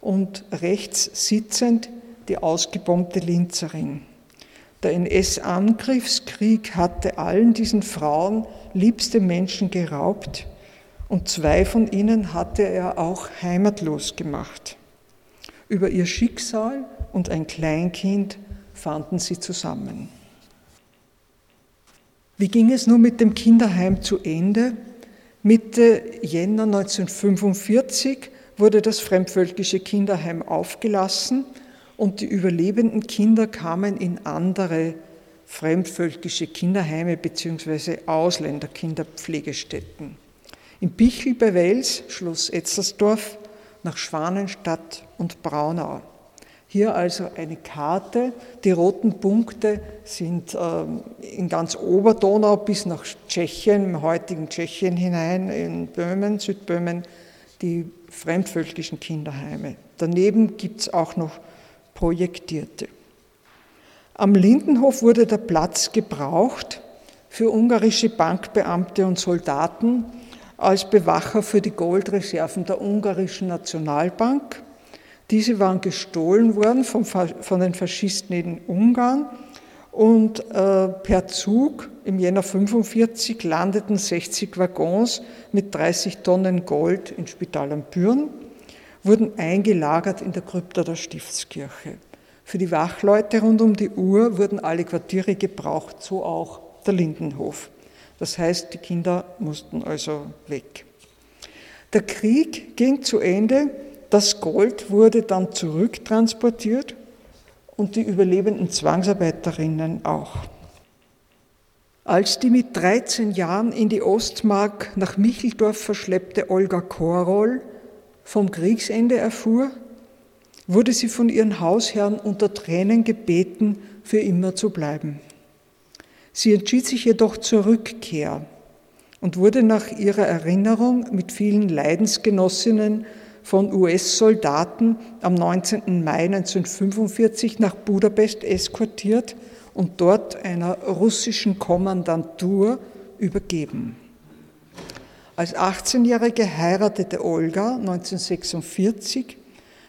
und rechts sitzend die ausgebombte Linzerin. Der NS-Angriffskrieg hatte allen diesen Frauen liebste Menschen geraubt und zwei von ihnen hatte er auch heimatlos gemacht. Über ihr Schicksal und ein Kleinkind fanden sie zusammen. Wie ging es nun mit dem Kinderheim zu Ende? Mitte Jänner 1945 wurde das fremdvölkische Kinderheim aufgelassen und die überlebenden Kinder kamen in andere fremdvölkische Kinderheime bzw. Ausländerkinderpflegestätten. In Bichl bei Wels, Schloss Etzersdorf, nach Schwanenstadt und Braunau. Hier also eine Karte. Die roten Punkte sind ähm, in ganz Oberdonau bis nach Tschechien, im heutigen Tschechien hinein, in Böhmen, Südböhmen, die fremdvölkischen Kinderheime. Daneben gibt es auch noch projektierte. Am Lindenhof wurde der Platz gebraucht für ungarische Bankbeamte und Soldaten als Bewacher für die Goldreserven der ungarischen Nationalbank. Diese waren gestohlen worden von, von den Faschisten in Ungarn und äh, per Zug im Jänner 45 landeten 60 Waggons mit 30 Tonnen Gold in Spital am Büren wurden eingelagert in der Krypta der Stiftskirche. Für die Wachleute rund um die Uhr wurden alle Quartiere gebraucht, so auch der Lindenhof. Das heißt, die Kinder mussten also weg. Der Krieg ging zu Ende, das Gold wurde dann zurücktransportiert und die überlebenden Zwangsarbeiterinnen auch. Als die mit 13 Jahren in die Ostmark nach Micheldorf verschleppte Olga Korol vom Kriegsende erfuhr, wurde sie von ihren Hausherren unter Tränen gebeten, für immer zu bleiben. Sie entschied sich jedoch zur Rückkehr und wurde nach ihrer Erinnerung mit vielen Leidensgenossinnen von US-Soldaten am 19. Mai 1945 nach Budapest eskortiert und dort einer russischen Kommandantur übergeben. Als 18-Jährige heiratete Olga 1946.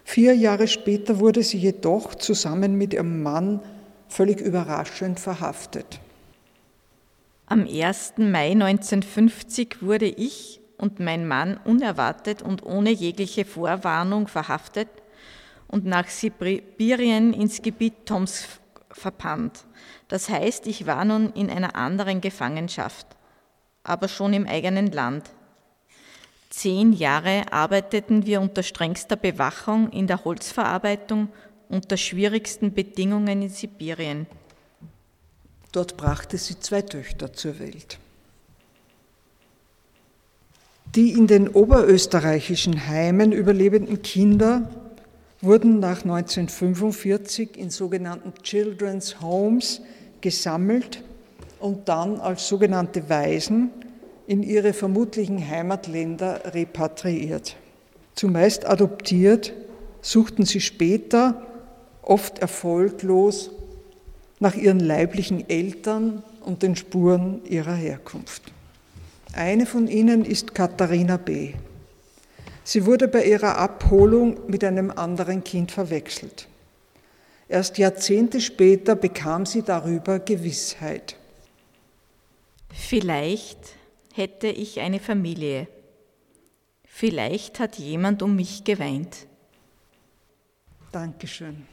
Vier Jahre später wurde sie jedoch zusammen mit ihrem Mann völlig überraschend verhaftet. Am 1. Mai 1950 wurde ich und mein Mann unerwartet und ohne jegliche Vorwarnung verhaftet und nach Sibirien ins Gebiet Toms verpannt. Das heißt, ich war nun in einer anderen Gefangenschaft, aber schon im eigenen Land. Zehn Jahre arbeiteten wir unter strengster Bewachung in der Holzverarbeitung unter schwierigsten Bedingungen in Sibirien. Dort brachte sie zwei Töchter zur Welt. Die in den oberösterreichischen Heimen überlebenden Kinder wurden nach 1945 in sogenannten Children's Homes gesammelt und dann als sogenannte Waisen in ihre vermutlichen Heimatländer repatriiert. Zumeist adoptiert, suchten sie später, oft erfolglos, nach ihren leiblichen Eltern und den Spuren ihrer Herkunft. Eine von ihnen ist Katharina B. Sie wurde bei ihrer Abholung mit einem anderen Kind verwechselt. Erst Jahrzehnte später bekam sie darüber Gewissheit. Vielleicht hätte ich eine Familie. Vielleicht hat jemand um mich geweint. Dankeschön.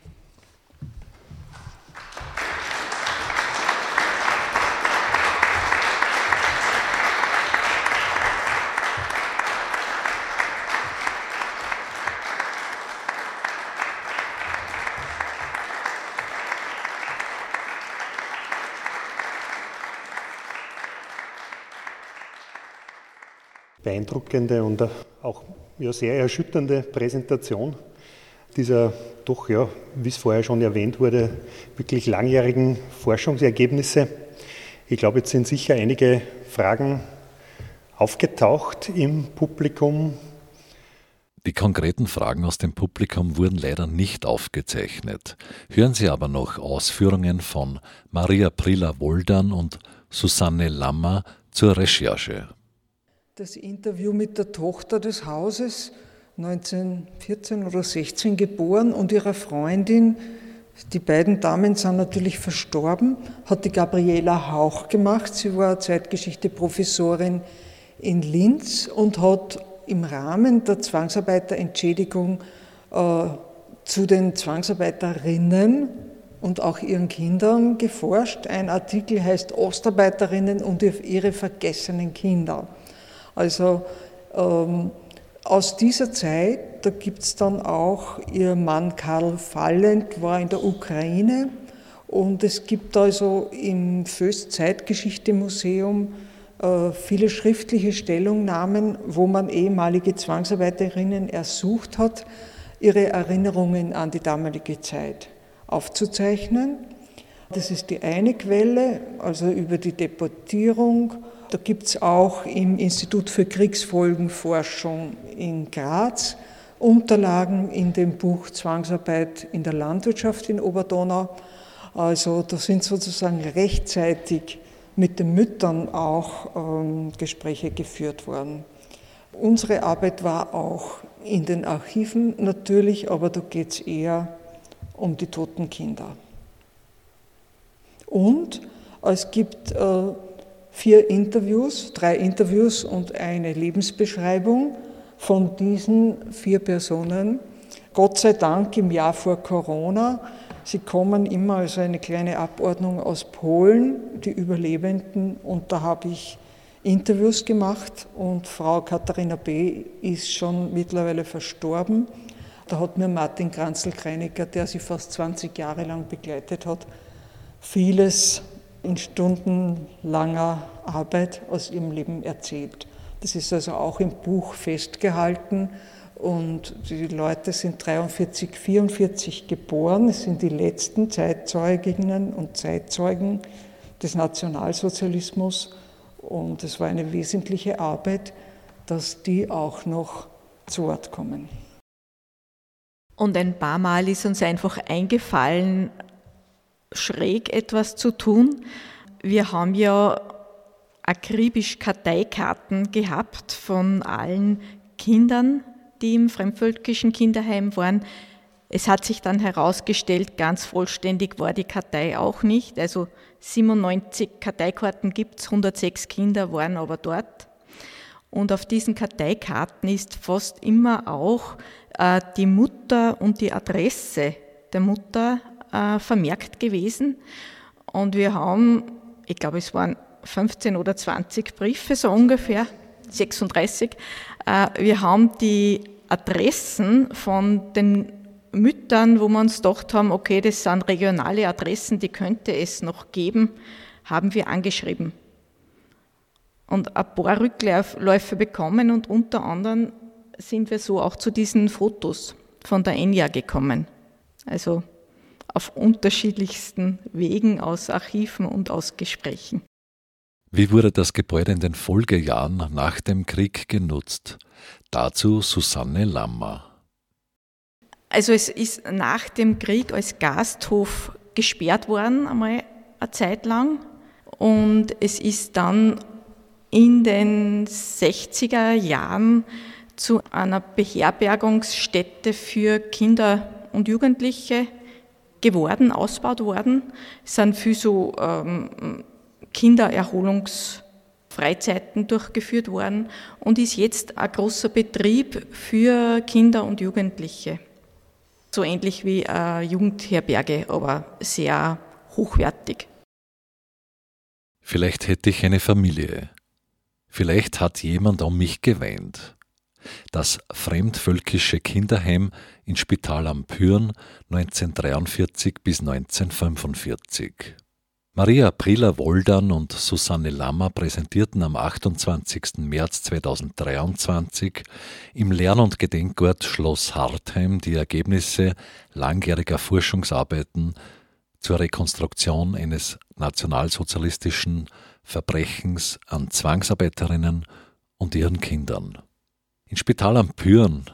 Beeindruckende und auch ja, sehr erschütternde Präsentation dieser doch, ja, wie es vorher schon erwähnt wurde, wirklich langjährigen Forschungsergebnisse. Ich glaube, jetzt sind sicher einige Fragen aufgetaucht im Publikum. Die konkreten Fragen aus dem Publikum wurden leider nicht aufgezeichnet. Hören Sie aber noch Ausführungen von Maria Prila Woldan und Susanne Lammer zur Recherche. Das Interview mit der Tochter des Hauses, 1914 oder 16 geboren, und ihrer Freundin, die beiden Damen sind natürlich verstorben, hat die Gabriela Hauch gemacht. Sie war Zeitgeschichte-Professorin in Linz und hat im Rahmen der Zwangsarbeiterentschädigung äh, zu den Zwangsarbeiterinnen und auch ihren Kindern geforscht. Ein Artikel heißt Ostarbeiterinnen und ihre vergessenen Kinder. Also ähm, aus dieser Zeit, da gibt es dann auch, ihr Mann Karl Fallend war in der Ukraine und es gibt also im Föst Zeitgeschichte Museum äh, viele schriftliche Stellungnahmen, wo man ehemalige Zwangsarbeiterinnen ersucht hat, ihre Erinnerungen an die damalige Zeit aufzuzeichnen. Das ist die eine Quelle, also über die Deportierung. Da gibt es auch im Institut für Kriegsfolgenforschung in Graz Unterlagen in dem Buch Zwangsarbeit in der Landwirtschaft in Oberdonau. Also da sind sozusagen rechtzeitig mit den Müttern auch ähm, Gespräche geführt worden. Unsere Arbeit war auch in den Archiven natürlich, aber da geht es eher um die toten Kinder. Und es gibt äh, vier Interviews, drei Interviews und eine Lebensbeschreibung von diesen vier Personen. Gott sei Dank im Jahr vor Corona Sie kommen immer als eine kleine Abordnung aus Polen, die Überlebenden, und da habe ich Interviews gemacht und Frau Katharina B. ist schon mittlerweile verstorben. Da hat mir Martin Kranzl-Kreiniger, der sie fast 20 Jahre lang begleitet hat, vieles in stundenlanger Arbeit aus ihrem Leben erzählt. Das ist also auch im Buch festgehalten und die Leute sind 43, 44 geboren. Es sind die letzten Zeitzeuginnen und Zeitzeugen des Nationalsozialismus. Und es war eine wesentliche Arbeit, dass die auch noch zu Wort kommen. Und ein paar Mal ist uns einfach eingefallen, schräg etwas zu tun. Wir haben ja akribisch Karteikarten gehabt von allen Kindern die im fremdvölkischen Kinderheim waren. Es hat sich dann herausgestellt, ganz vollständig war die Kartei auch nicht. Also 97 Karteikarten gibt es, 106 Kinder waren aber dort. Und auf diesen Karteikarten ist fast immer auch äh, die Mutter und die Adresse der Mutter äh, vermerkt gewesen. Und wir haben, ich glaube, es waren 15 oder 20 Briefe so ungefähr, 36. Äh, wir haben die Adressen von den Müttern, wo wir uns gedacht haben, okay, das sind regionale Adressen, die könnte es noch geben, haben wir angeschrieben. Und ein paar Rückläufe bekommen und unter anderem sind wir so auch zu diesen Fotos von der Enya gekommen. Also auf unterschiedlichsten Wegen aus Archiven und aus Gesprächen. Wie wurde das Gebäude in den Folgejahren nach dem Krieg genutzt? Dazu Susanne Lammer. Also es ist nach dem Krieg als Gasthof gesperrt worden, einmal eine Zeit lang. Und es ist dann in den 60er Jahren zu einer Beherbergungsstätte für Kinder und Jugendliche geworden, ausgebaut worden. Es sind viel so ähm, Kindererholungsfreizeiten durchgeführt worden und ist jetzt ein großer Betrieb für Kinder und Jugendliche. So ähnlich wie eine Jugendherberge, aber sehr hochwertig. Vielleicht hätte ich eine Familie. Vielleicht hat jemand um mich geweint. Das fremdvölkische Kinderheim in Spital am Püren 1943 bis 1945. Maria Prila Woldan und Susanne Lammer präsentierten am 28. März 2023 im Lern- und Gedenkort Schloss Hartheim die Ergebnisse langjähriger Forschungsarbeiten zur Rekonstruktion eines nationalsozialistischen Verbrechens an Zwangsarbeiterinnen und ihren Kindern. In Spital am Püren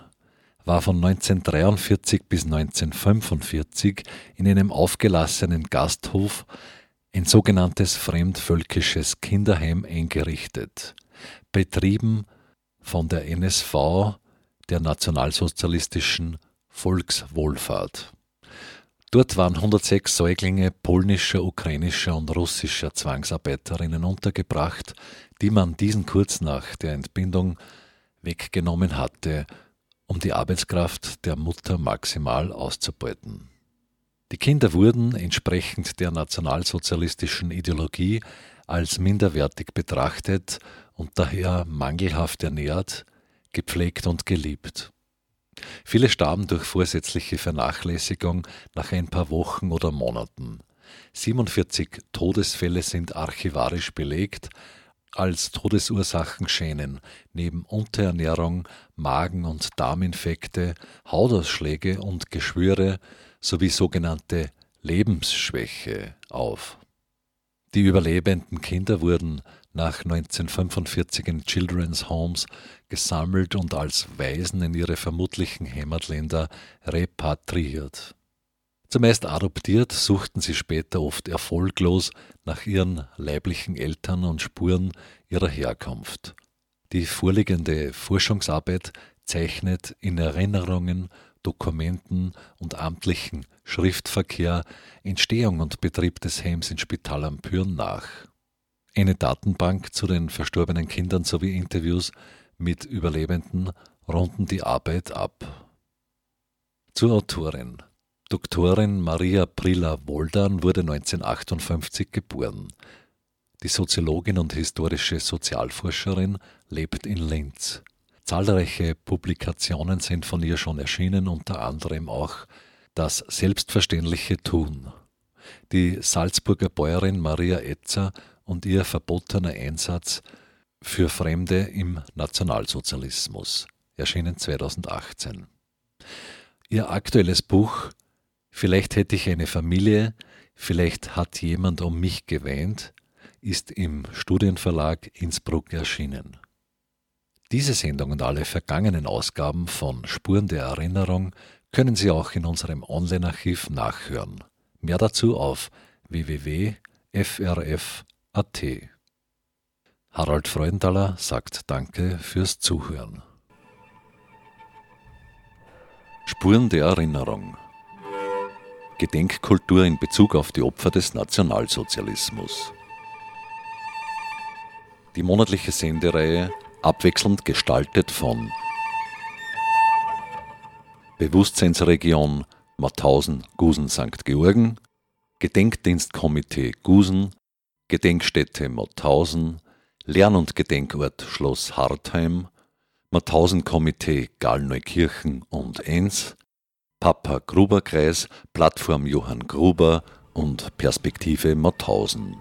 war von 1943 bis 1945 in einem aufgelassenen Gasthof ein sogenanntes fremdvölkisches Kinderheim eingerichtet, betrieben von der NSV, der nationalsozialistischen Volkswohlfahrt. Dort waren 106 Säuglinge polnischer, ukrainischer und russischer Zwangsarbeiterinnen untergebracht, die man diesen kurz nach der Entbindung weggenommen hatte, um die Arbeitskraft der Mutter maximal auszubeuten. Die Kinder wurden entsprechend der nationalsozialistischen Ideologie als minderwertig betrachtet und daher mangelhaft ernährt, gepflegt und geliebt. Viele starben durch vorsätzliche Vernachlässigung nach ein paar Wochen oder Monaten. 47 Todesfälle sind archivarisch belegt, als Todesursachen schänen neben Unterernährung, Magen- und Darminfekte, Hautausschläge und Geschwüre sowie sogenannte Lebensschwäche auf. Die überlebenden Kinder wurden nach 1945 in Children's Homes gesammelt und als Waisen in ihre vermutlichen Heimatländer repatriiert. Zumeist adoptiert, suchten sie später oft erfolglos nach ihren leiblichen Eltern und Spuren ihrer Herkunft. Die vorliegende Forschungsarbeit zeichnet in Erinnerungen, Dokumenten und amtlichen Schriftverkehr Entstehung und Betrieb des Heims in Spital am Pürn nach. Eine Datenbank zu den verstorbenen Kindern sowie Interviews mit Überlebenden runden die Arbeit ab. Zur Autorin. Doktorin Maria Prilla Woldan wurde 1958 geboren. Die Soziologin und historische Sozialforscherin lebt in Linz. Zahlreiche Publikationen sind von ihr schon erschienen, unter anderem auch Das selbstverständliche Tun. Die Salzburger Bäuerin Maria Etzer und ihr verbotener Einsatz für Fremde im Nationalsozialismus, erschienen 2018. Ihr aktuelles Buch Vielleicht hätte ich eine Familie, vielleicht hat jemand um mich geweint, ist im Studienverlag Innsbruck erschienen. Diese Sendung und alle vergangenen Ausgaben von Spuren der Erinnerung können Sie auch in unserem Online-Archiv nachhören. Mehr dazu auf www.frf.at. AT. Harald Freundtaler sagt Danke fürs Zuhören. Spuren der Erinnerung. Gedenkkultur in Bezug auf die Opfer des Nationalsozialismus. Die monatliche Sendereihe abwechselnd gestaltet von Bewusstseinsregion Mauthausen, Gusen, St. Georgen, Gedenkdienstkomitee Gusen Gedenkstätte Mauthausen, Lern- und Gedenkort Schloss Hartheim, Mauthausen-Komitee Gallneukirchen und Enns, Papa Gruber Kreis, Plattform Johann Gruber und Perspektive Mauthausen.